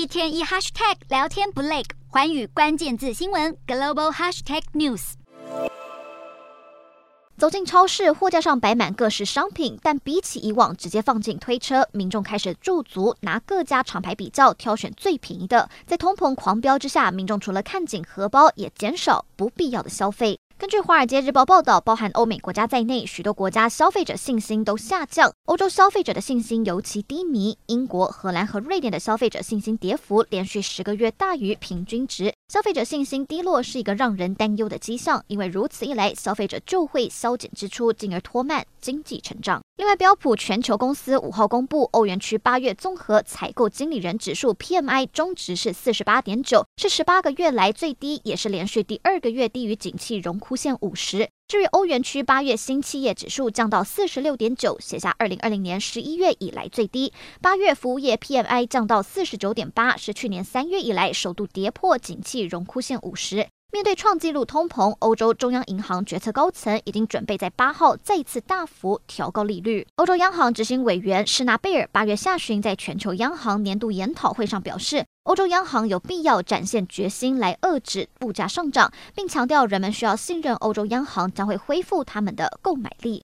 一天一 hashtag 聊天不累，环宇关键字新闻 global hashtag news。走进超市，货架上摆满各式商品，但比起以往直接放进推车，民众开始驻足拿各家厂牌比较，挑选最便宜的。在通膨狂飙之下，民众除了看紧荷包，也减少不必要的消费。根据《华尔街日报》报道，包含欧美国家在内，许多国家消费者信心都下降。欧洲消费者的信心尤其低迷，英国、荷兰和瑞典的消费者信心跌幅连续十个月大于平均值。消费者信心低落是一个让人担忧的迹象，因为如此一来，消费者就会削减支出，进而拖慢经济成长。另外，标普全球公司五号公布欧元区八月综合采购经理人指数 PMI 终值是四十八点九，是十八个月来最低，也是连续第二个月低于景气荣枯线五十。至于欧元区八月新企业指数降到四十六点九，写下二零二零年十一月以来最低。八月服务业 PMI 降到四十九点八，是去年三月以来首度跌破景气荣枯线五十。面对创纪录通膨，欧洲中央银行决策高层已经准备在八号再次大幅调高利率。欧洲央行执行委员施纳贝尔八月下旬在全球央行年度研讨会上表示，欧洲央行有必要展现决心来遏制物价上涨，并强调人们需要信任欧洲央行将会恢复他们的购买力。